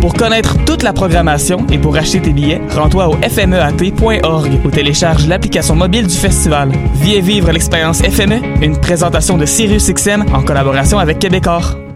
Pour connaître toute la programmation et pour acheter tes billets, rends-toi au fmeat.org ou télécharge l'application mobile du festival. Viens vivre l'expérience FME, une présentation de SiriusXM en collaboration avec Québecor.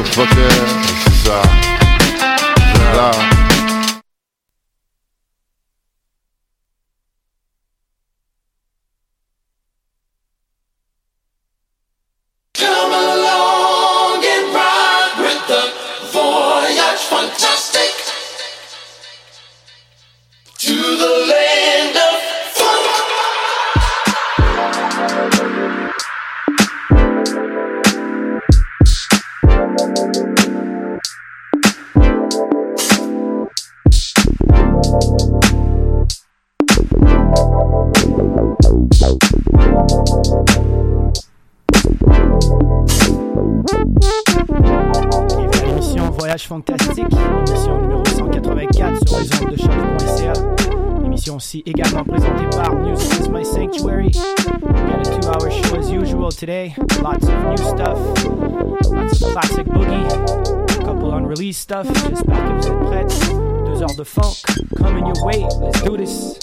Oh fucker, c'est ça. Bienvenue à l'émission Voyage Fantastique, émission numéro 184 sur les ondes de choc.ca. Émission aussi également présentée par Music My Sanctuary. We got a two hour show as usual today. Lots of new stuff, lots of classic boogie, couple unreleased stuff. J'espère que vous êtes prêts. Deux heures de funk, coming your way, let's do this.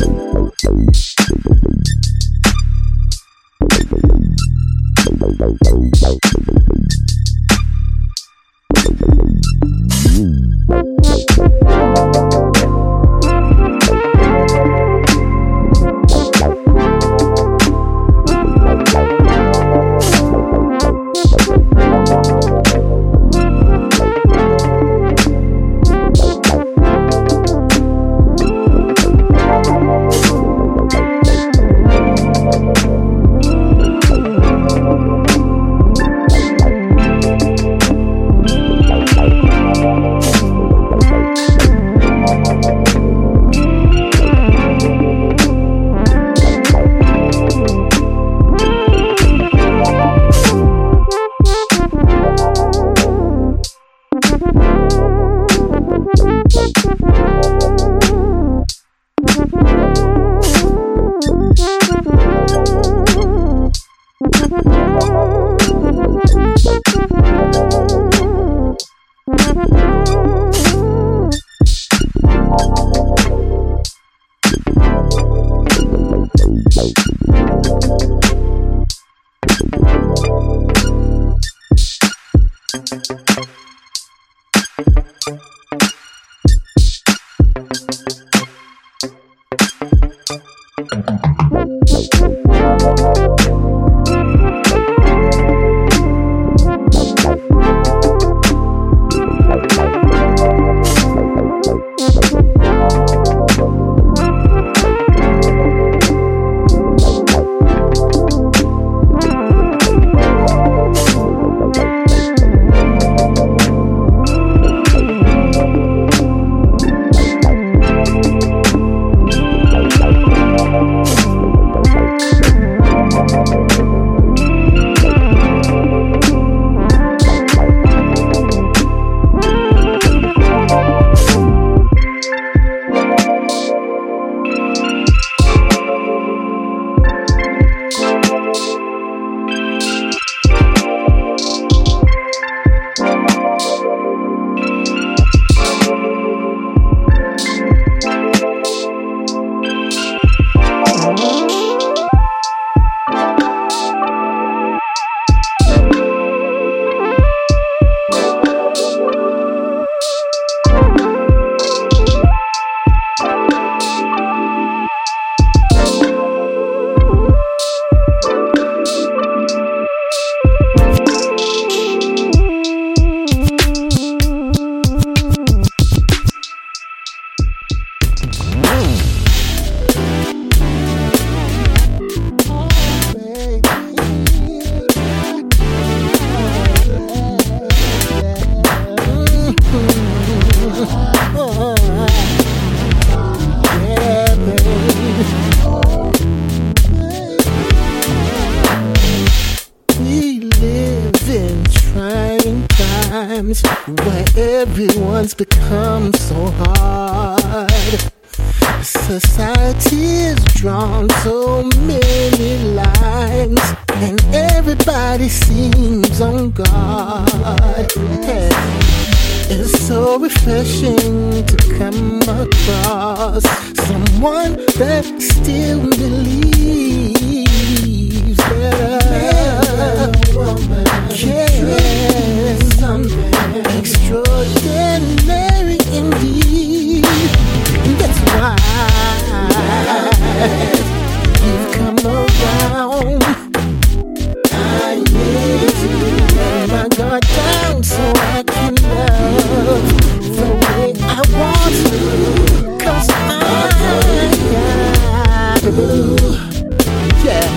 Thank you. possible. Yeah.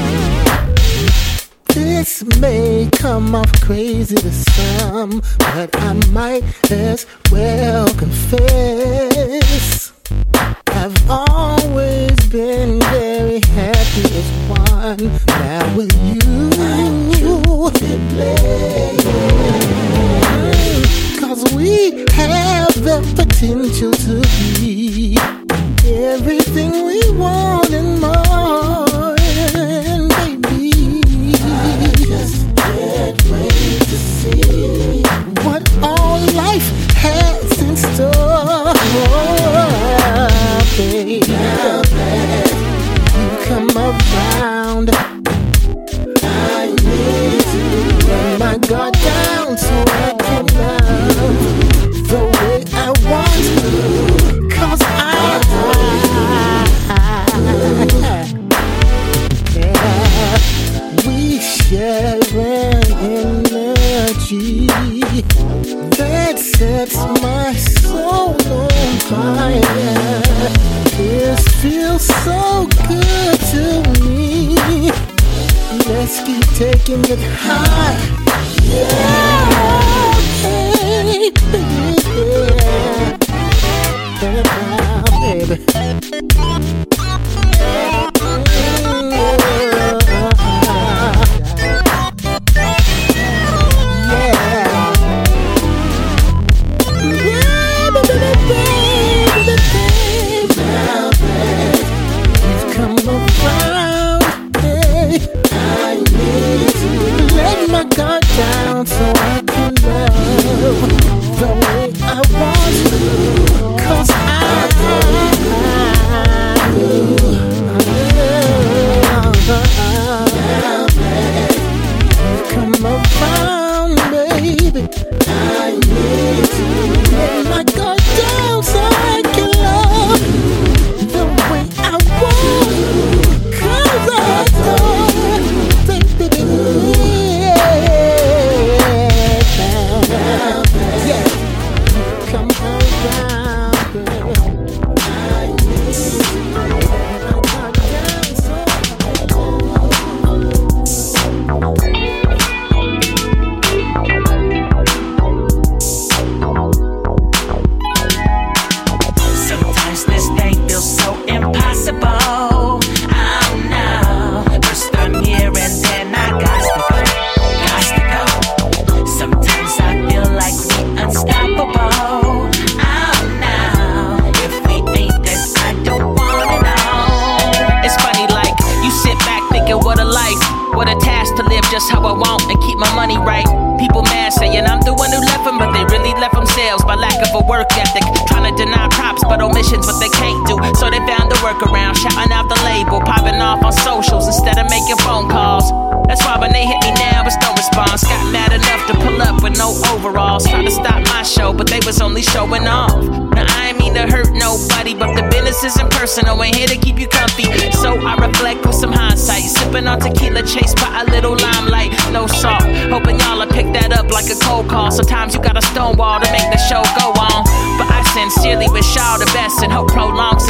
This may come off crazy to some, but I might as well confess. I've always been very happy as one. Now with you, cause we have the potential to be everything we want. making it hot. Yeah.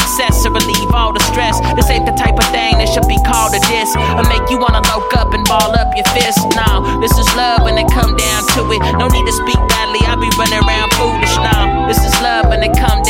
success to relieve all the stress. This ain't the type of thing that should be called a diss or make you wanna loke up and ball up your fist. Now, this is love when it come down to it. No need to speak badly, I be running around foolish now. This is love when it come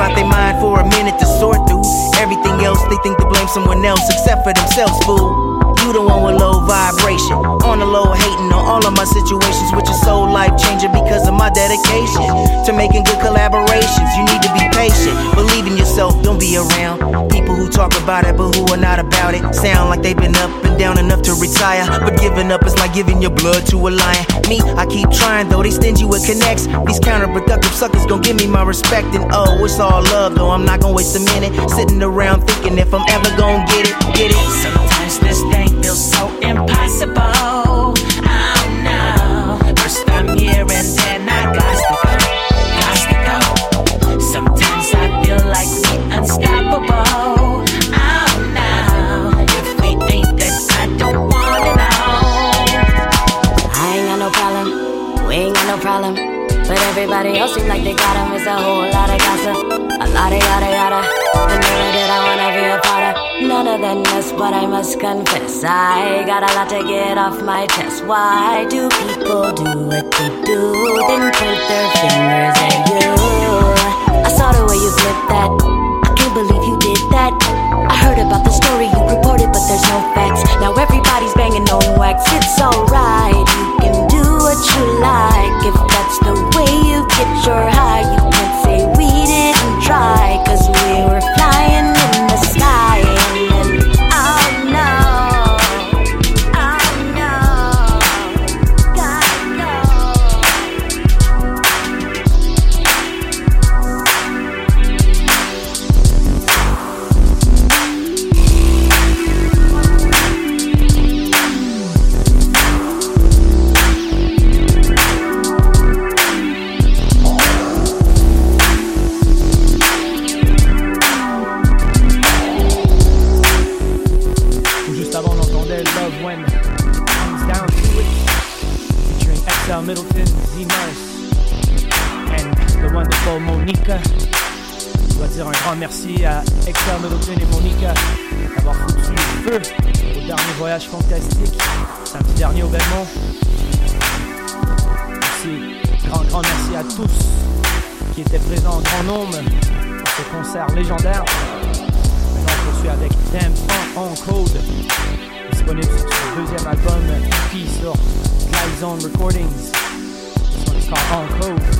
out their mind for a minute to sort through. Everything else, they think to blame someone else except for themselves, fool. You the one with low vibration. On the low, hating on all of my situations, which is so life changing because of my dedication to making good collaborations. You need to be patient, believe in yourself, don't be around who talk about it but who are not about it. Sound like they've been up and down enough to retire, but giving up is like giving your blood to a lion. Me, I keep trying though, they stingy with connects. These counterproductive suckers gon' give me my respect, and oh, it's all love though. I'm not gonna waste a minute sitting around thinking if I'm ever gonna get it, get it. Everybody else seem like they got 'em. It's a whole lot of gossip, a lot of yada yada. And never did I wanna be a part of none of them mess, but I must confess I got a lot to get off my chest. Why do people do what they do, then point their fingers at you? I saw the way you flipped that. I can't believe you did that. I heard about the story you reported, but there's no facts. Now everybody's banging on wax. It's alright, you can what you like. If that's the way you get your high, you can't say we didn't try. Cause we were tous qui étaient présents en grand nombre à ce concert légendaire. Maintenant, on poursuit avec Damn on Code, disponible sur son deuxième album EP sur Fly Zone Recordings. On Code.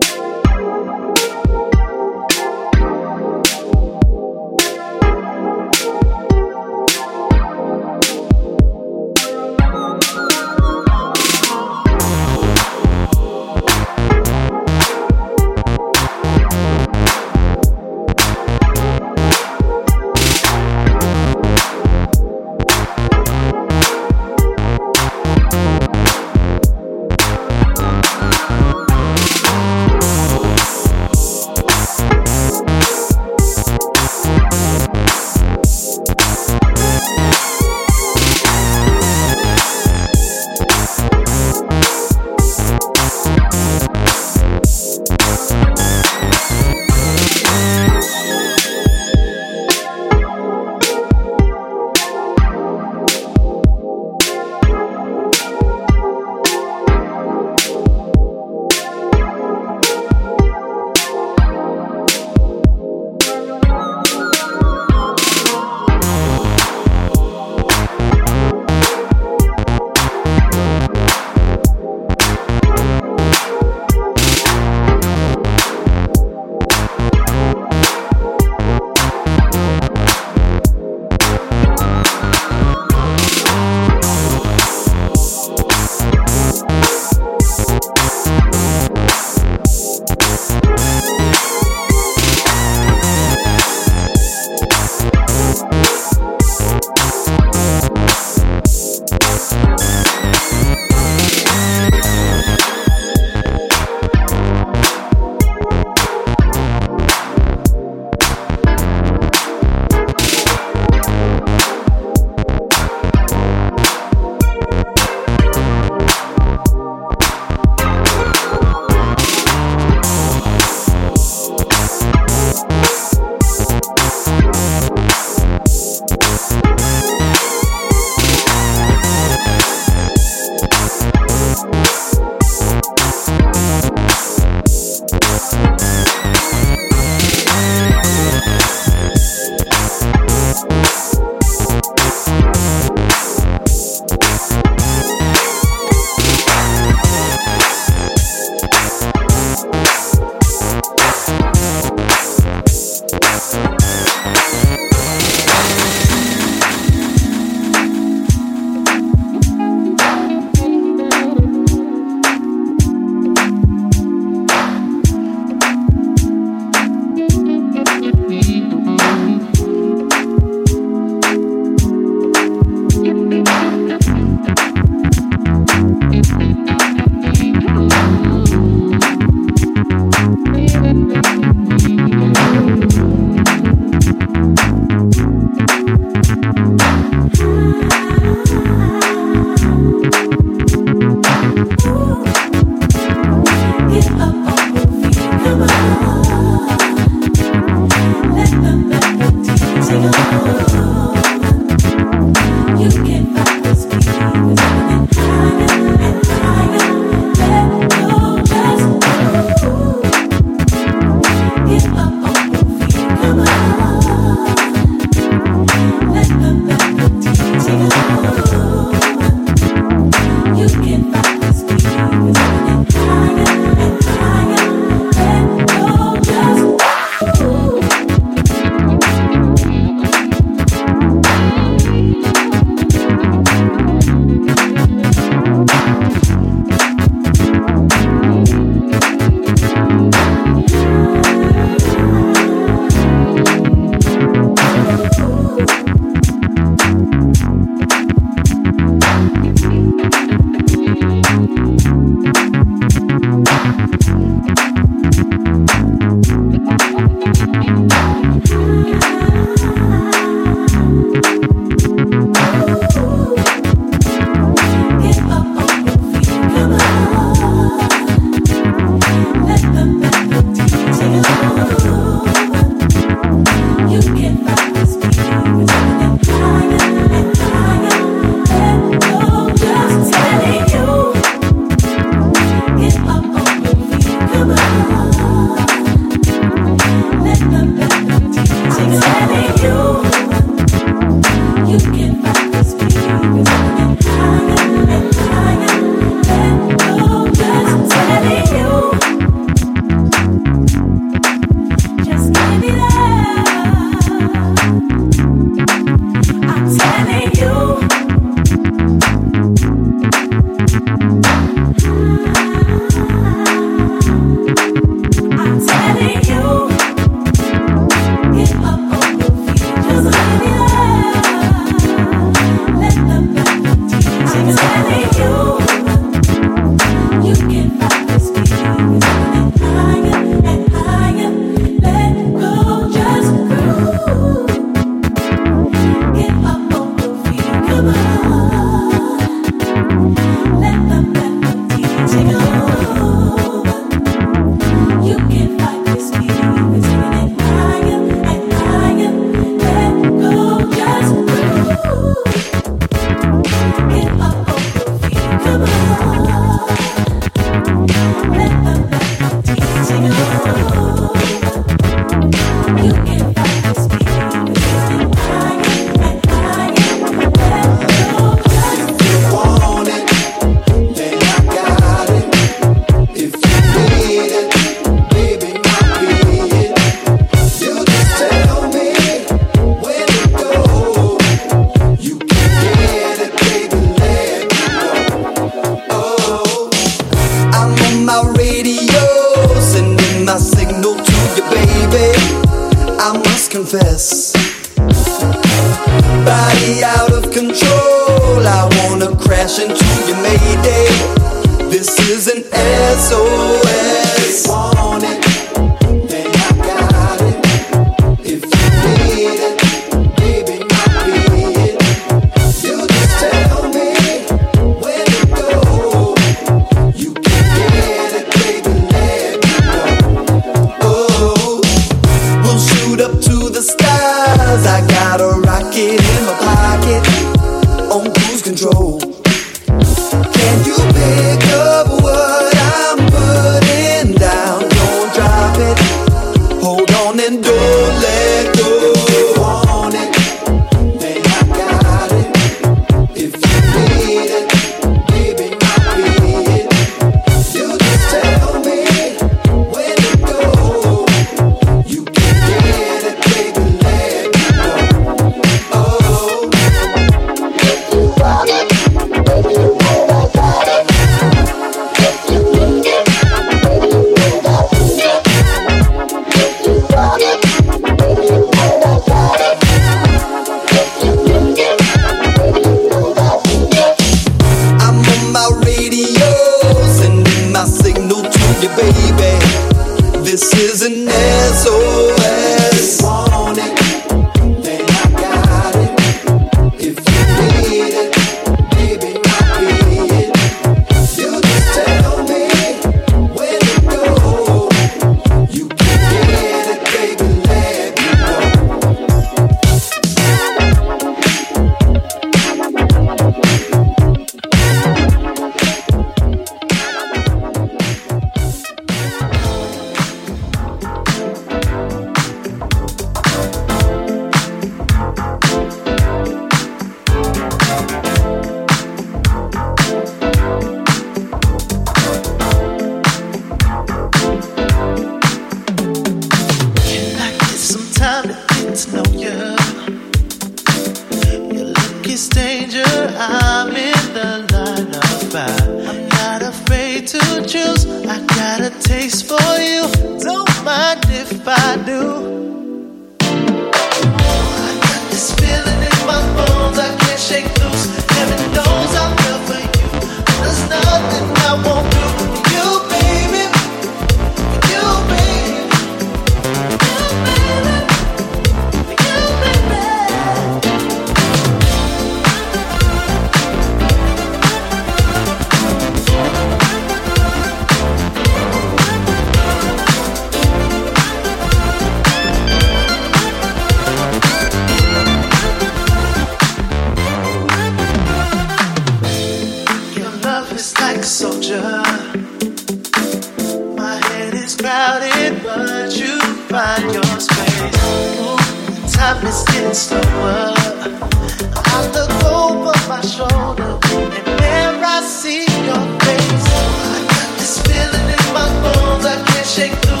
shake the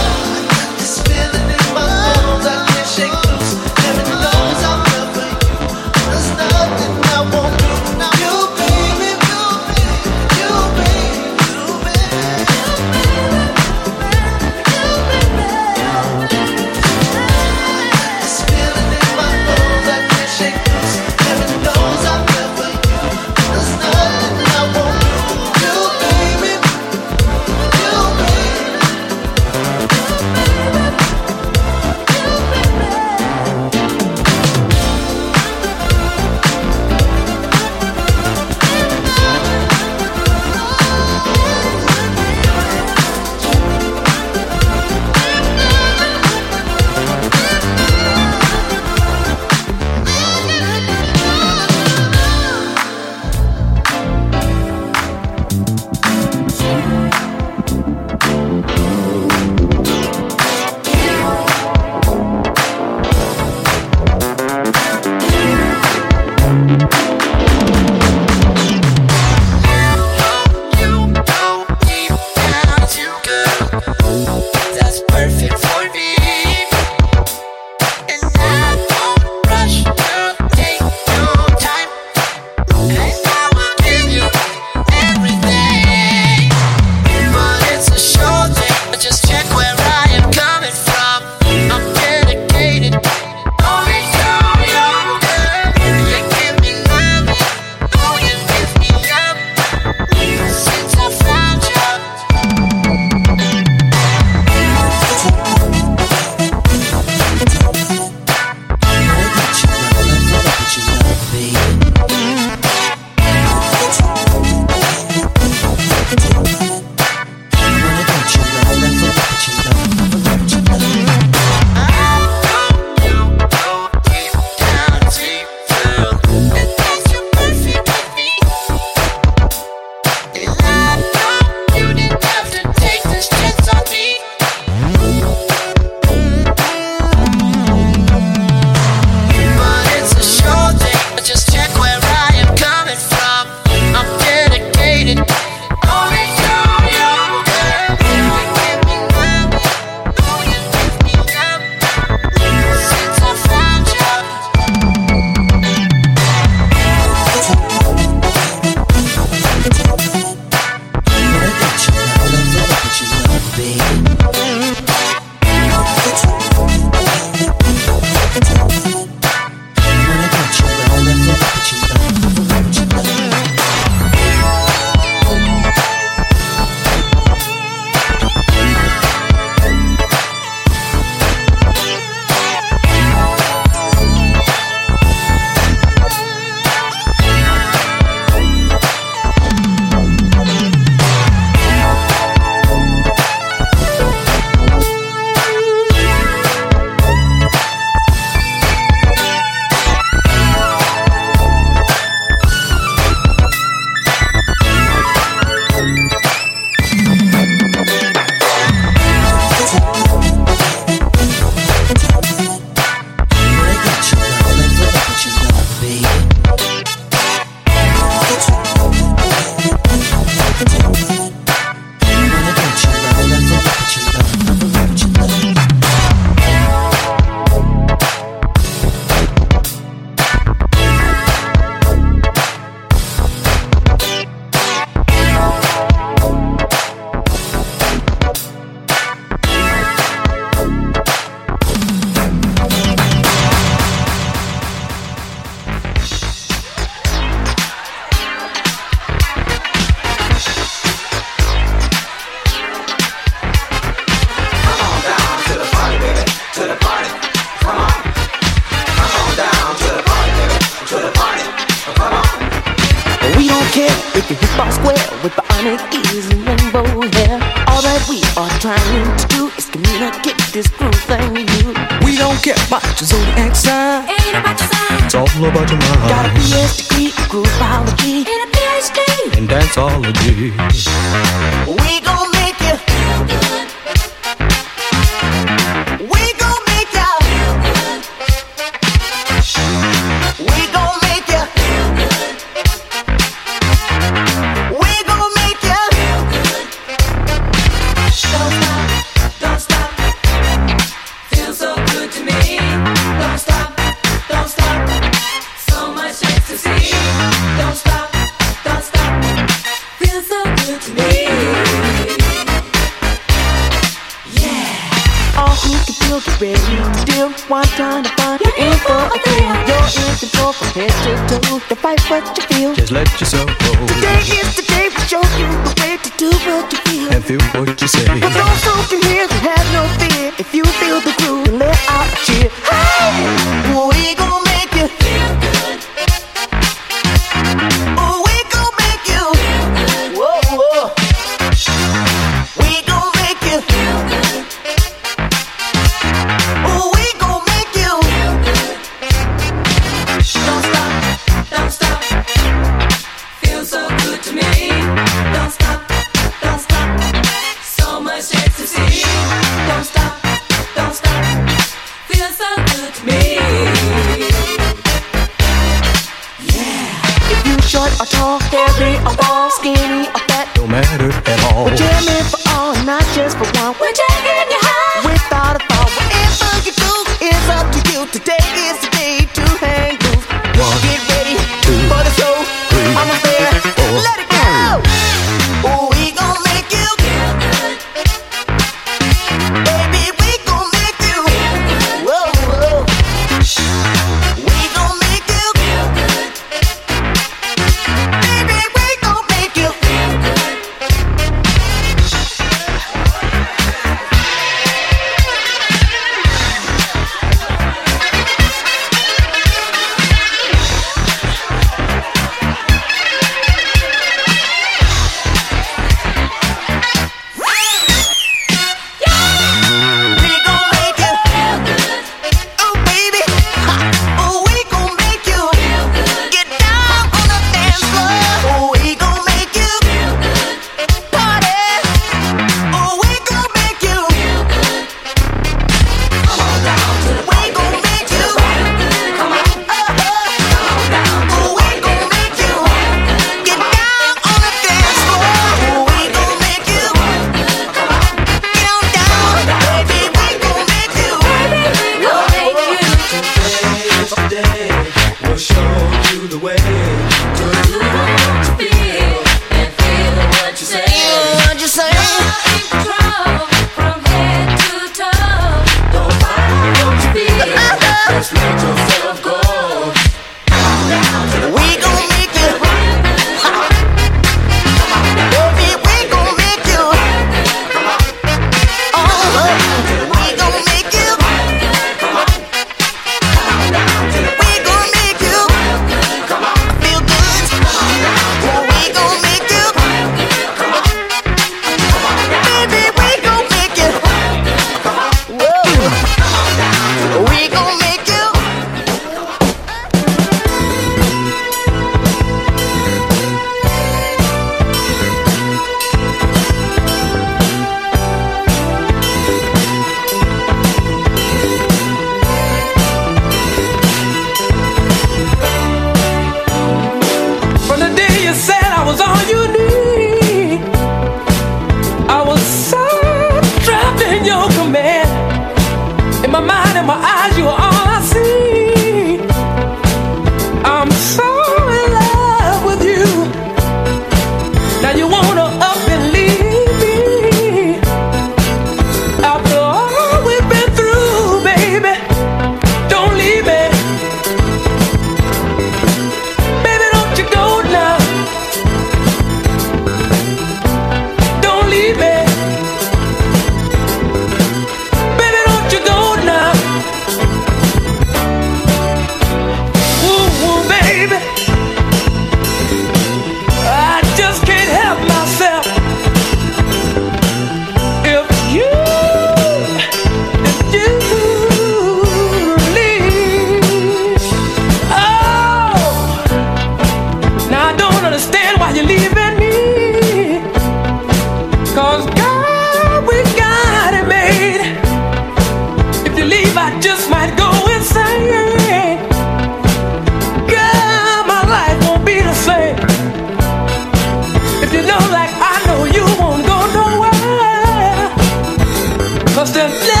Yeah.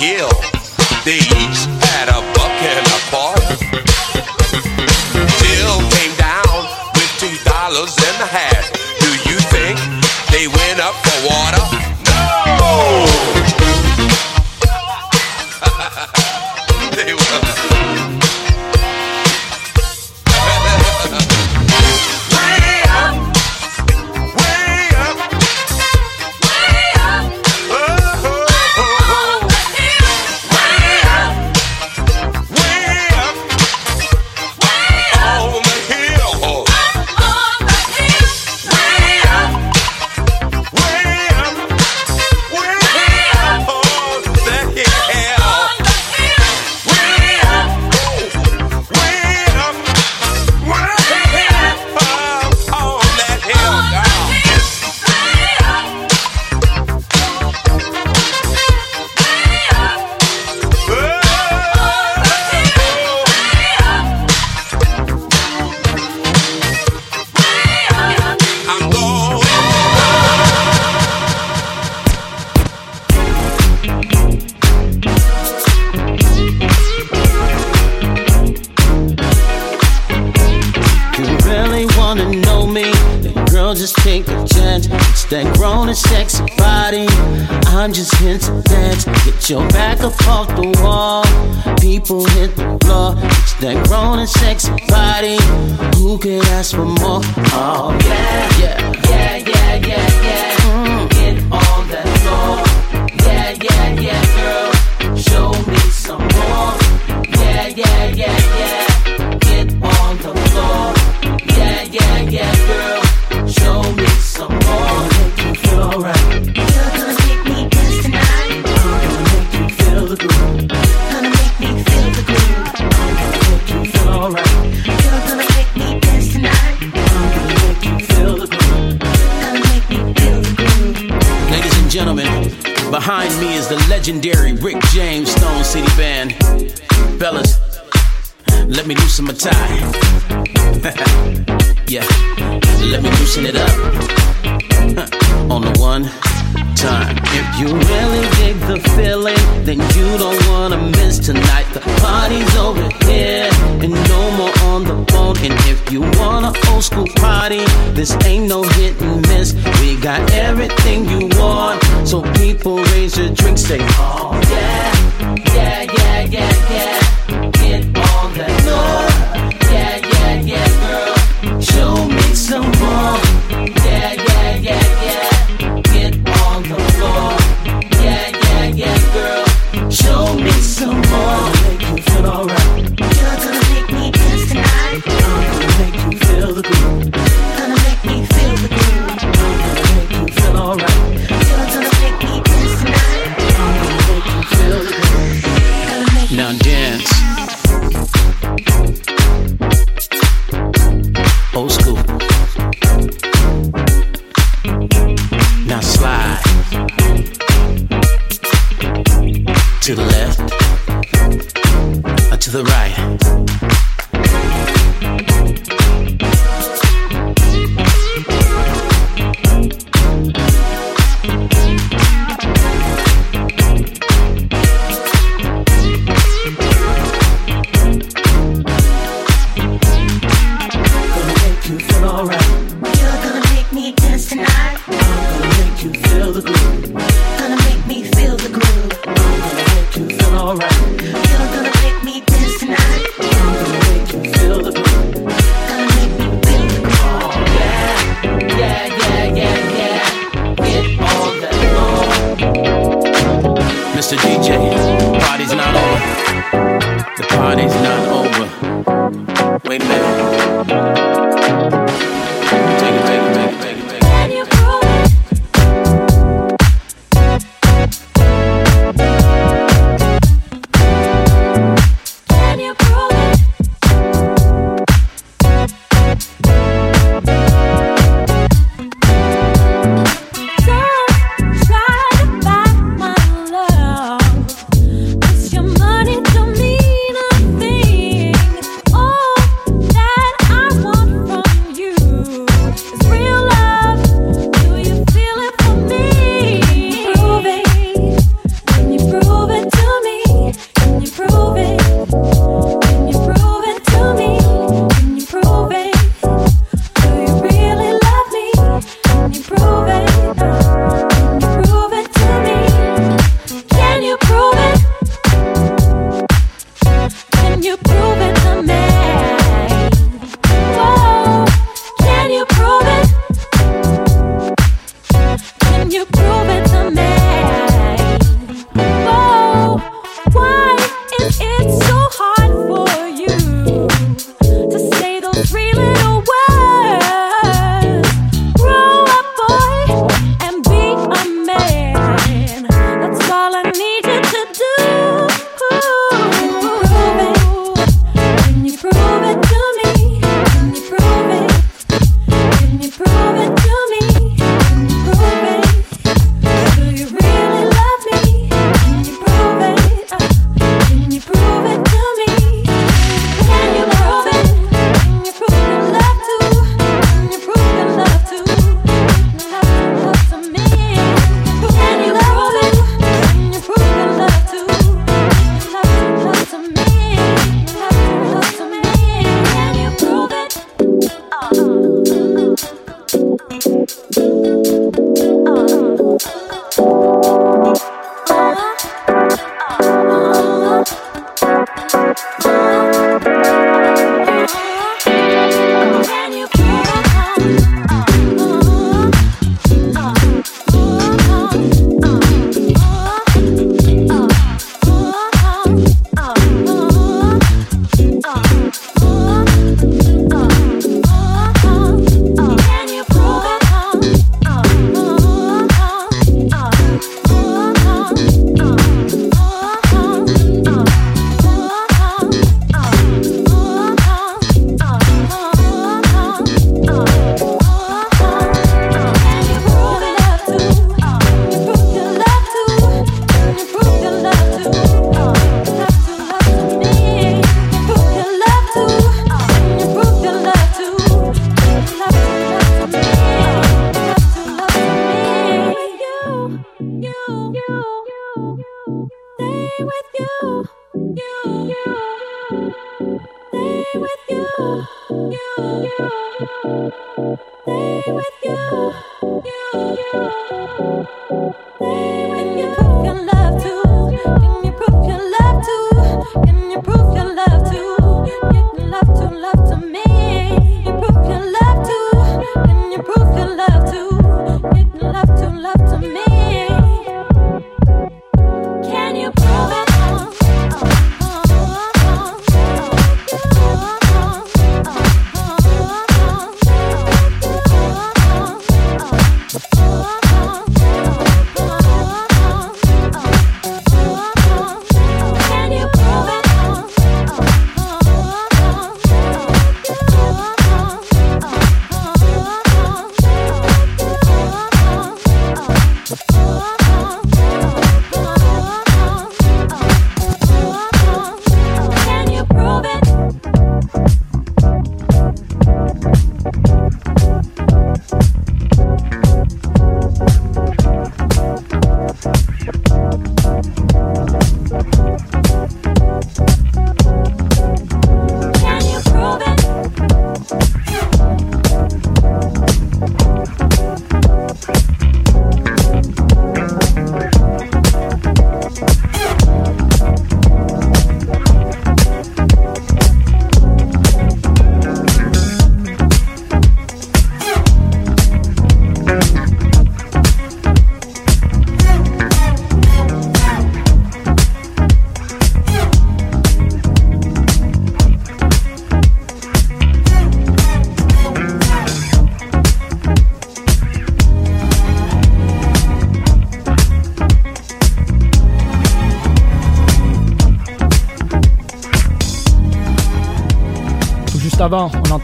Hill. They each had a avant, on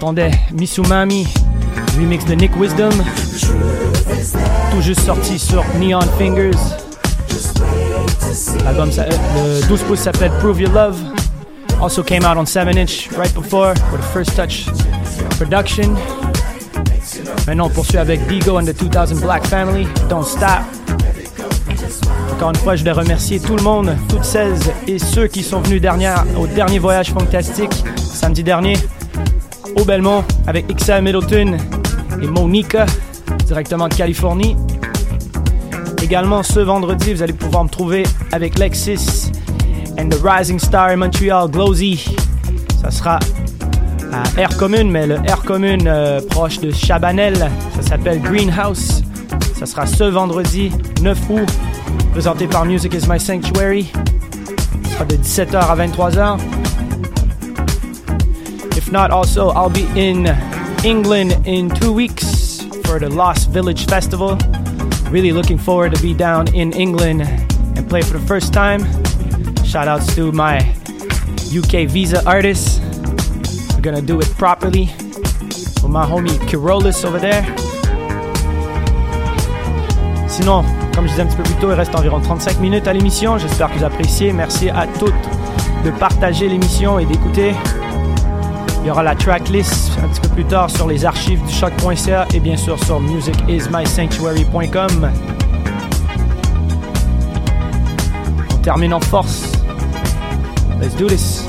entendait Misumami, remix de Nick Wisdom, tout juste sorti sur Neon Fingers. L'album, le 12 pouces s'appelle Prove Your Love. Also came out on 7 inch right before with a first touch production. Maintenant, on poursuit avec Digo and the 2000 Black Family. Don't stop. Encore une fois, je voulais remercier tout le monde, toutes celles et ceux qui sont venus dernière, au dernier voyage fantastique samedi dernier au Belmont avec Ixa Middleton et Monica directement de Californie. Également ce vendredi, vous allez pouvoir me trouver avec Lexis and the Rising Star Montreal Glowsy. Ça sera à Air Commune, mais le Air Commune euh, proche de Chabanel. Ça s'appelle Greenhouse. Ça sera ce vendredi 9 août, présenté par Music is My Sanctuary. Ça sera de 17h à 23h. If not, also, I'll be in England in two weeks for the Lost Village Festival. Really looking forward to be down in England and play for the first time. Shout outs to my UK visa artists. We're gonna do it properly with my homie Kirolis over there. Sinon, comme je disais un petit peu plus tôt, il reste environ 35 minutes à l'émission. J'espère que vous appréciez. Merci à toutes de partager l'émission et d'écouter. Il y aura la tracklist un petit peu plus tard sur les archives du choc.ca et bien sûr sur musicismysanctuary.com. On termine en force. Let's do this.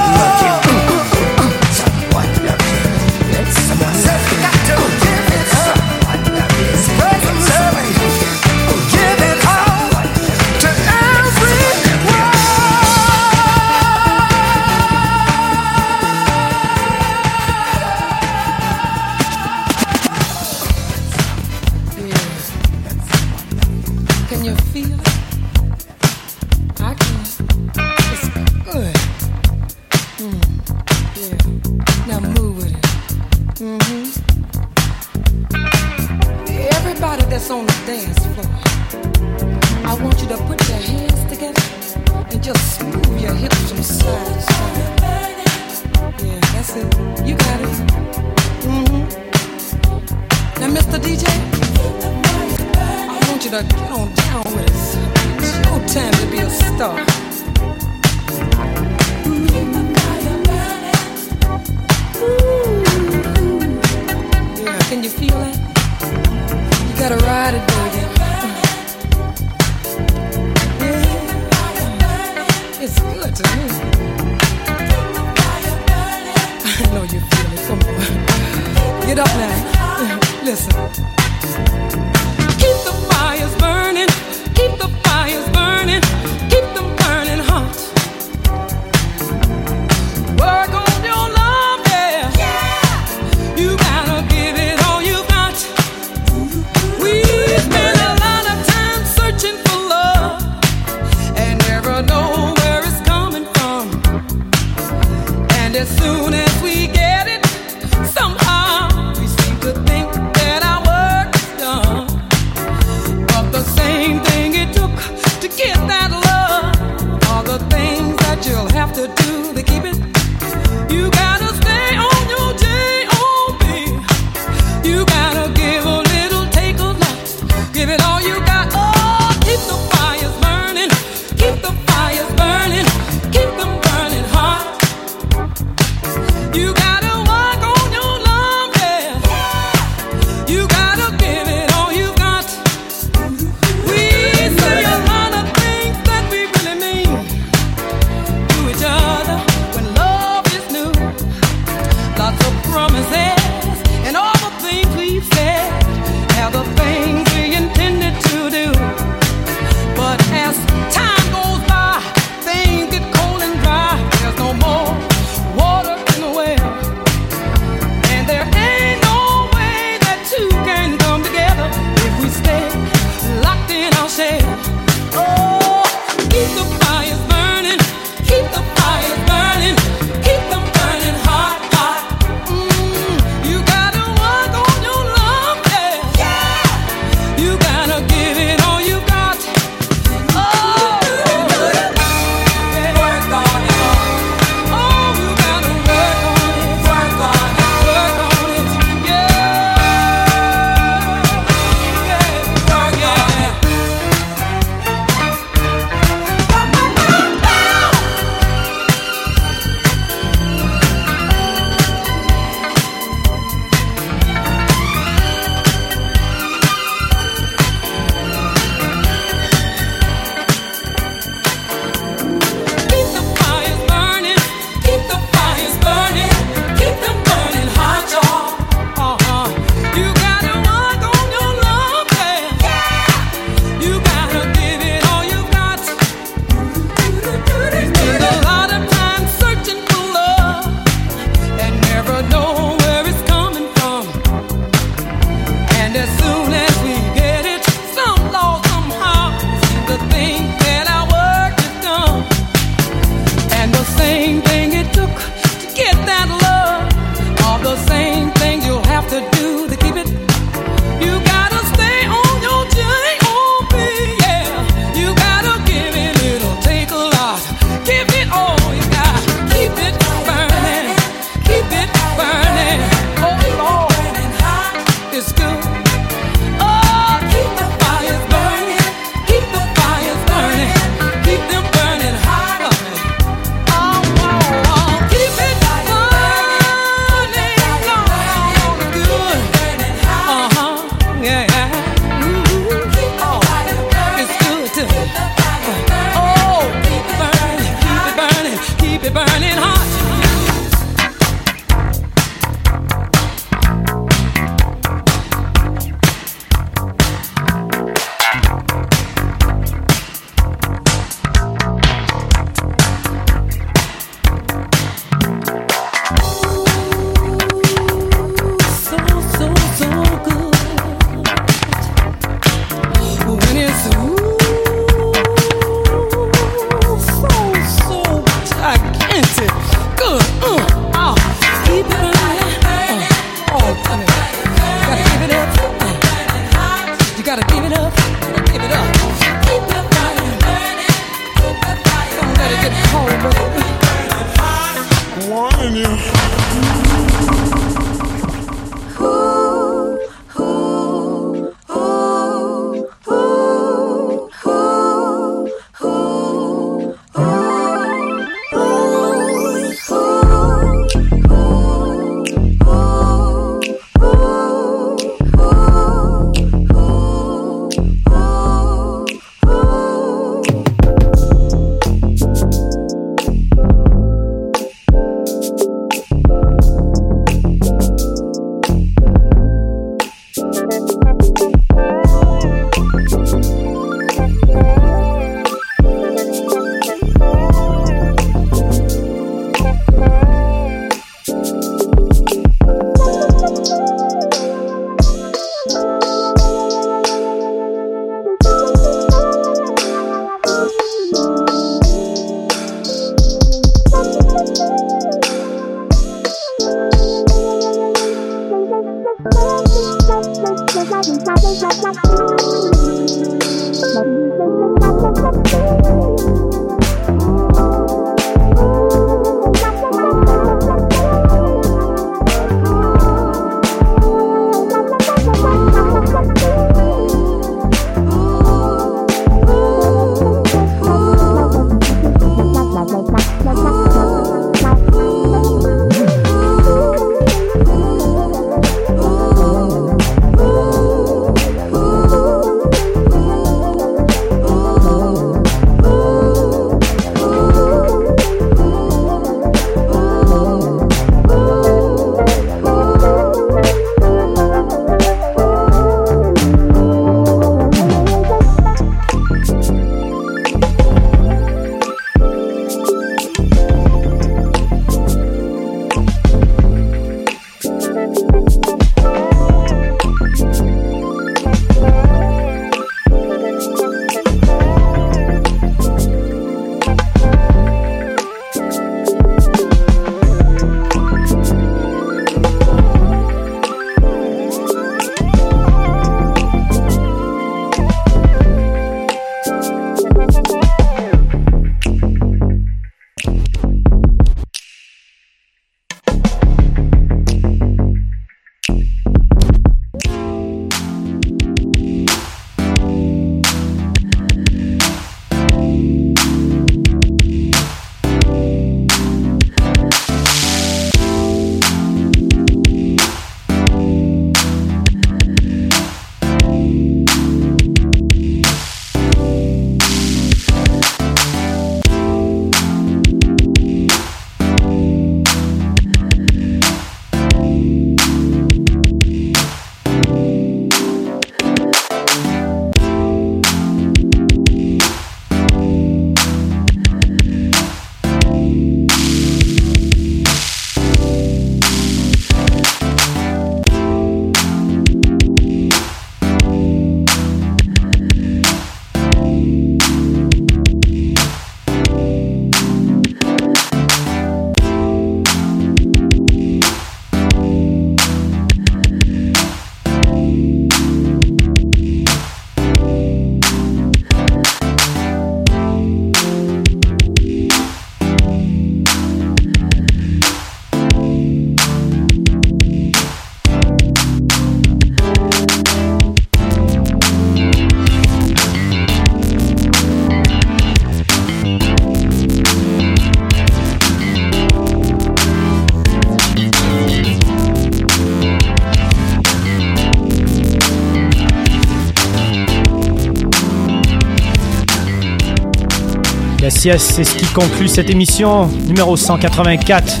Yes, c'est ce qui conclut cette émission numéro 184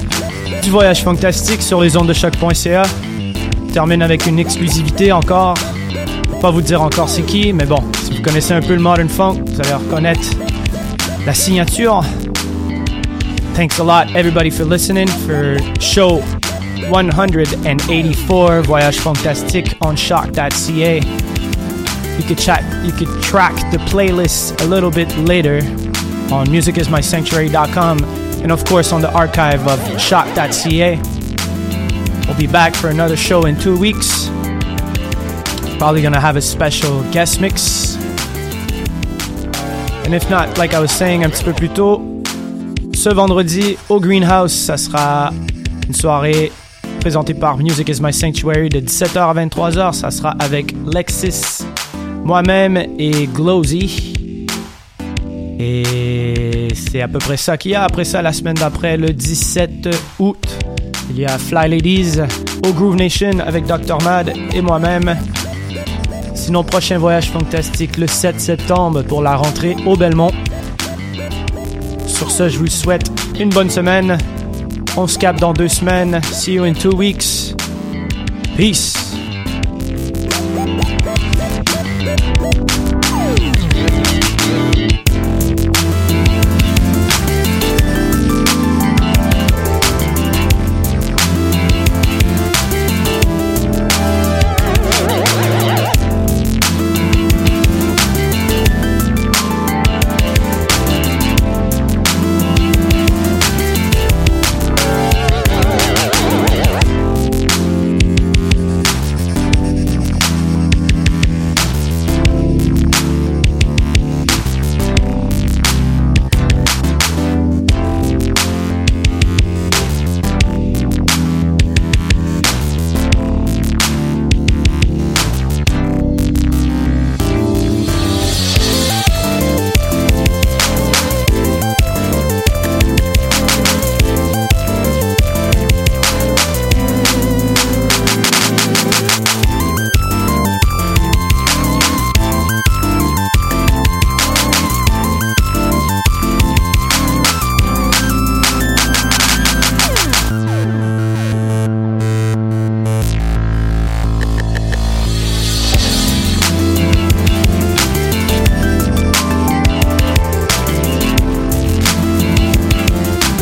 du Voyage Fantastique sur les ondes de choc.ca. Termine avec une exclusivité encore. Pas vous dire encore c'est qui, mais bon, si vous connaissez un peu le modern funk, vous allez reconnaître la signature. Thanks a lot, everybody, for listening for show 184 Voyage Fantastique on shock.ca. You could chat, you could track the playlist a little bit later on musicismysanctuary.com and of course on the archive of shock.ca. We'll be back for another show in two weeks. Probably gonna have a special guest mix. And if not, like I was saying un petit peu plus tôt, ce vendredi au Greenhouse. Ça sera une soirée présentée par Music is My Sanctuary de 17h à 23h. Ça sera avec Lexis, moi-même et Glowsy. Et c'est à peu près ça qu'il y a. Après ça, la semaine d'après, le 17 août, il y a Fly Ladies au Groove Nation avec Dr. Mad et moi-même. Sinon, prochain voyage fantastique le 7 septembre pour la rentrée au Belmont. Sur ce, je vous souhaite une bonne semaine. On se capte dans deux semaines. See you in two weeks. Peace.